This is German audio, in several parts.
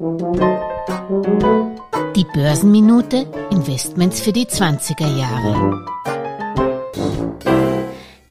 Die Börsenminute Investments für die 20er Jahre.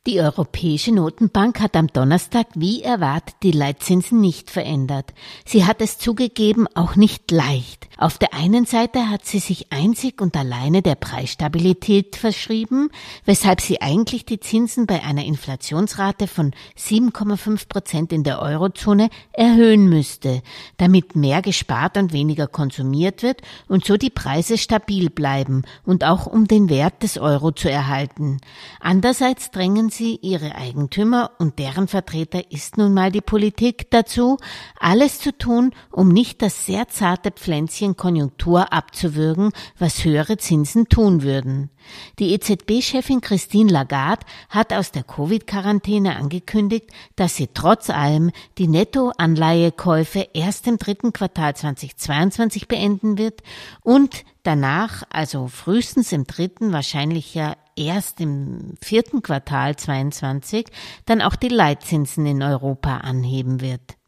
Die Europäische Notenbank hat am Donnerstag wie erwartet die Leitzinsen nicht verändert. Sie hat es zugegeben auch nicht leicht. Auf der einen Seite hat sie sich einzig und alleine der Preisstabilität verschrieben, weshalb sie eigentlich die Zinsen bei einer Inflationsrate von 7,5 Prozent in der Eurozone erhöhen müsste, damit mehr gespart und weniger konsumiert wird und so die Preise stabil bleiben und auch um den Wert des Euro zu erhalten. Andererseits drängen sie ihre Eigentümer und deren Vertreter ist nun mal die Politik dazu, alles zu tun, um nicht das sehr zarte Pflänzchen Konjunktur abzuwürgen, was höhere Zinsen tun würden. Die EZB-Chefin Christine Lagarde hat aus der Covid-Quarantäne angekündigt, dass sie trotz allem die Nettoanleihekäufe erst im dritten Quartal 2022 beenden wird und danach, also frühestens im dritten, wahrscheinlich ja erst im vierten Quartal 22 dann auch die Leitzinsen in Europa anheben wird.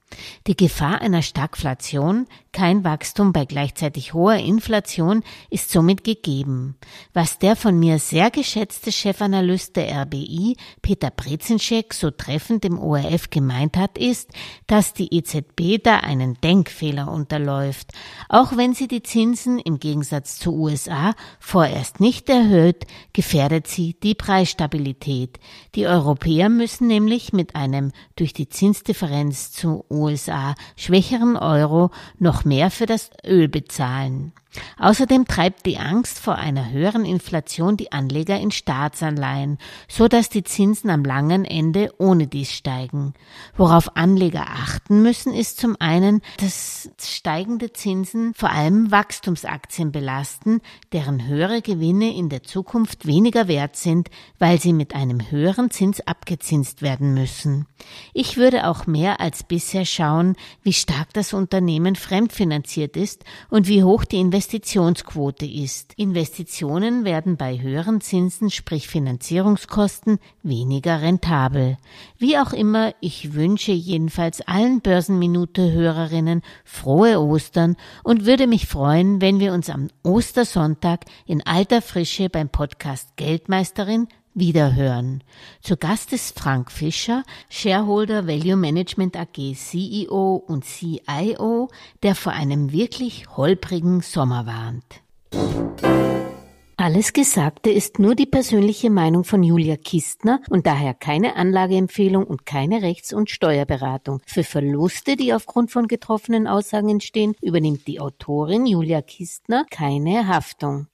Die Gefahr einer Stagflation, kein Wachstum bei gleichzeitig hoher Inflation, ist somit gegeben. Was der von mir sehr geschätzte Chefanalyst der RBI, Peter Brezinschek, so treffend im ORF gemeint hat, ist, dass die EZB da einen Denkfehler unterläuft. Auch wenn sie die Zinsen im Gegensatz zu USA vorerst nicht erhöht, gefährdet sie die Preisstabilität. Die Europäer müssen nämlich mit einem durch die Zinsdifferenz zu USA schwächeren Euro noch mehr für das Öl bezahlen. Außerdem treibt die Angst vor einer höheren Inflation die Anleger in Staatsanleihen, so dass die Zinsen am langen Ende ohne dies steigen. Worauf Anleger achten müssen, ist zum einen, dass steigende Zinsen vor allem Wachstumsaktien belasten, deren höhere Gewinne in der Zukunft weniger wert sind, weil sie mit einem höheren Zins abgezinst werden müssen. Ich würde auch mehr als bisher schauen, wie stark das Unternehmen fremdfinanziert ist und wie hoch die Investitionen Investitionsquote ist. Investitionen werden bei höheren Zinsen, sprich Finanzierungskosten, weniger rentabel. Wie auch immer, ich wünsche jedenfalls allen Börsenminute-Hörerinnen frohe Ostern und würde mich freuen, wenn wir uns am Ostersonntag in alter Frische beim Podcast Geldmeisterin wiederhören. Zu Gast ist Frank Fischer, Shareholder Value Management AG CEO und CIO, der vor einem wirklich holprigen Sommer warnt. Alles Gesagte ist nur die persönliche Meinung von Julia Kistner und daher keine Anlageempfehlung und keine Rechts- und Steuerberatung. Für Verluste, die aufgrund von getroffenen Aussagen entstehen, übernimmt die Autorin Julia Kistner keine Haftung.